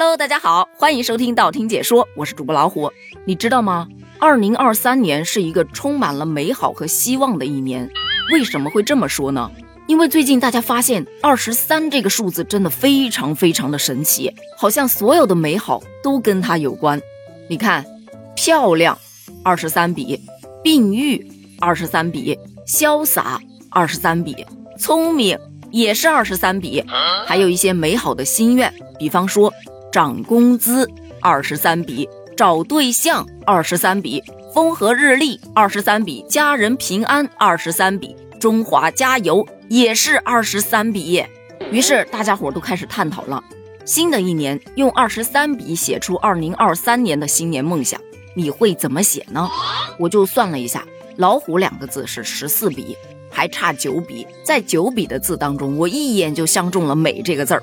Hello，大家好，欢迎收听道听解说，我是主播老虎。你知道吗？二零二三年是一个充满了美好和希望的一年。为什么会这么说呢？因为最近大家发现二十三这个数字真的非常非常的神奇，好像所有的美好都跟它有关。你看，漂亮，二十三笔；病愈，二十三笔；潇洒，二十三笔；聪明，也是二十三笔。还有一些美好的心愿，比方说。涨工资二十三笔，找对象二十三笔，风和日丽二十三笔，家人平安二十三笔，中华加油也是二十三笔。于是大家伙都开始探讨了，新的一年用二十三笔写出二零二三年的新年梦想，你会怎么写呢？我就算了一下，老虎两个字是十四笔，还差九笔，在九笔的字当中，我一眼就相中了美这个字儿。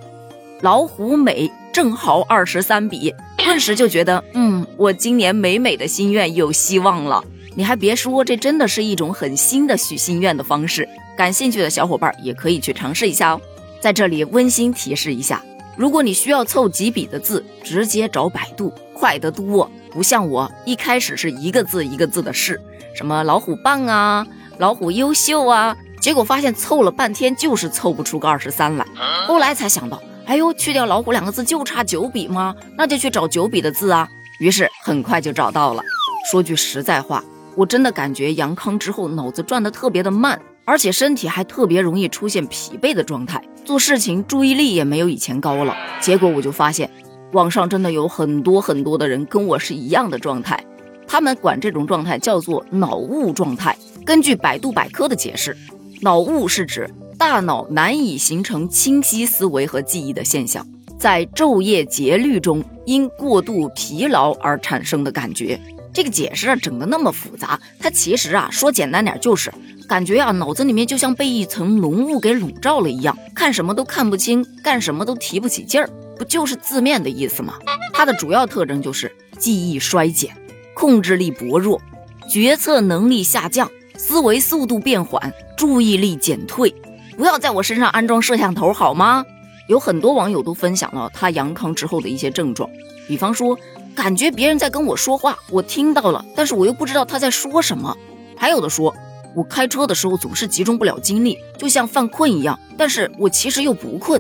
老虎美正好二十三笔，顿时就觉得，嗯，我今年美美的心愿有希望了。你还别说，这真的是一种很新的许心愿的方式。感兴趣的小伙伴也可以去尝试一下哦。在这里温馨提示一下，如果你需要凑几笔的字，直接找百度，快得多。不像我一开始是一个字一个字的试，什么老虎棒啊，老虎优秀啊，结果发现凑了半天就是凑不出个二十三来。后来才想到。哎呦，去掉老虎两个字就差九笔吗？那就去找九笔的字啊。于是很快就找到了。说句实在话，我真的感觉阳康之后脑子转得特别的慢，而且身体还特别容易出现疲惫的状态，做事情注意力也没有以前高了。结果我就发现，网上真的有很多很多的人跟我是一样的状态，他们管这种状态叫做脑雾状态。根据百度百科的解释，脑雾是指。大脑难以形成清晰思维和记忆的现象，在昼夜节律中因过度疲劳而产生的感觉。这个解释啊，整的那么复杂，它其实啊，说简单点就是感觉啊，脑子里面就像被一层浓雾给笼罩了一样，看什么都看不清，干什么都提不起劲儿，不就是字面的意思吗？它的主要特征就是记忆衰减、控制力薄弱、决策能力下降、思维速度变缓、注意力减退。不要在我身上安装摄像头好吗？有很多网友都分享了他阳康之后的一些症状，比方说感觉别人在跟我说话，我听到了，但是我又不知道他在说什么；还有的说我开车的时候总是集中不了精力，就像犯困一样，但是我其实又不困；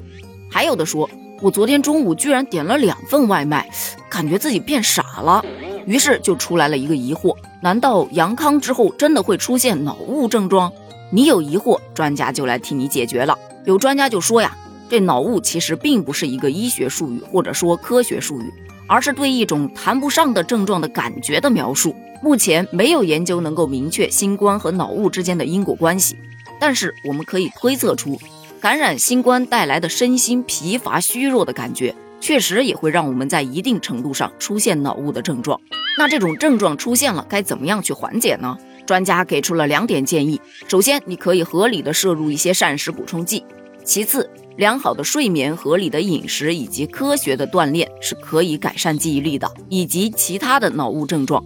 还有的说我昨天中午居然点了两份外卖，感觉自己变傻了。于是就出来了一个疑惑：难道阳康之后真的会出现脑雾症状？你有疑惑，专家就来替你解决了。有专家就说呀，这脑雾其实并不是一个医学术语，或者说科学术语，而是对一种谈不上的症状的感觉的描述。目前没有研究能够明确新冠和脑雾之间的因果关系，但是我们可以推测出，感染新冠带来的身心疲乏、虚弱的感觉，确实也会让我们在一定程度上出现脑雾的症状。那这种症状出现了，该怎么样去缓解呢？专家给出了两点建议：首先，你可以合理的摄入一些膳食补充剂；其次，良好的睡眠、合理的饮食以及科学的锻炼是可以改善记忆力的，以及其他的脑雾症状。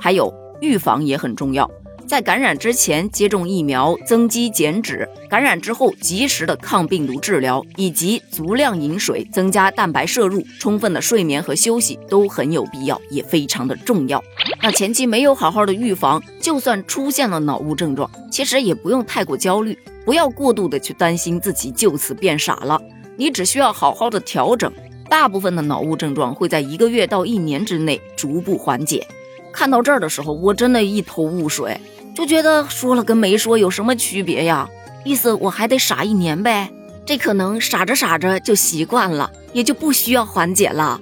还有，预防也很重要。在感染之前接种疫苗，增肌减脂；感染之后及时的抗病毒治疗，以及足量饮水，增加蛋白摄入，充分的睡眠和休息都很有必要，也非常的重要。那前期没有好好的预防，就算出现了脑雾症状，其实也不用太过焦虑，不要过度的去担心自己就此变傻了。你只需要好好的调整，大部分的脑雾症状会在一个月到一年之内逐步缓解。看到这儿的时候，我真的一头雾水。就觉得说了跟没说有什么区别呀？意思我还得傻一年呗？这可能傻着傻着就习惯了，也就不需要缓解了。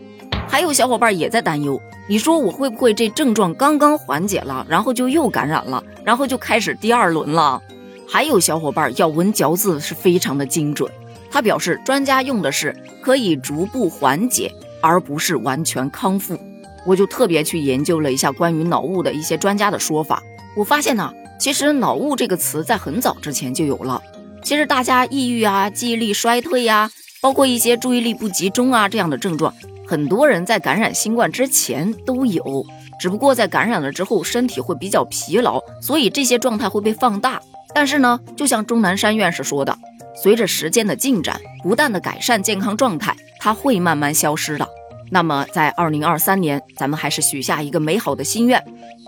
还有小伙伴也在担忧，你说我会不会这症状刚刚缓解了，然后就又感染了，然后就开始第二轮了？还有小伙伴咬文嚼字是非常的精准，他表示专家用的是可以逐步缓解，而不是完全康复。我就特别去研究了一下关于脑雾的一些专家的说法。我发现呢，其实“脑雾”这个词在很早之前就有了。其实大家抑郁啊、记忆力衰退呀，包括一些注意力不集中啊这样的症状，很多人在感染新冠之前都有，只不过在感染了之后，身体会比较疲劳，所以这些状态会被放大。但是呢，就像钟南山院士说的，随着时间的进展，不断的改善健康状态，它会慢慢消失的。那么在二零二三年，咱们还是许下一个美好的心愿，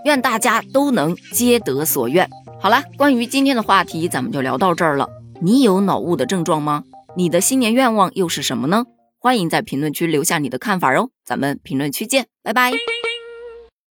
愿大家都能皆得所愿。好了，关于今天的话题，咱们就聊到这儿了。你有脑雾的症状吗？你的新年愿望又是什么呢？欢迎在评论区留下你的看法哦，咱们评论区见，拜拜。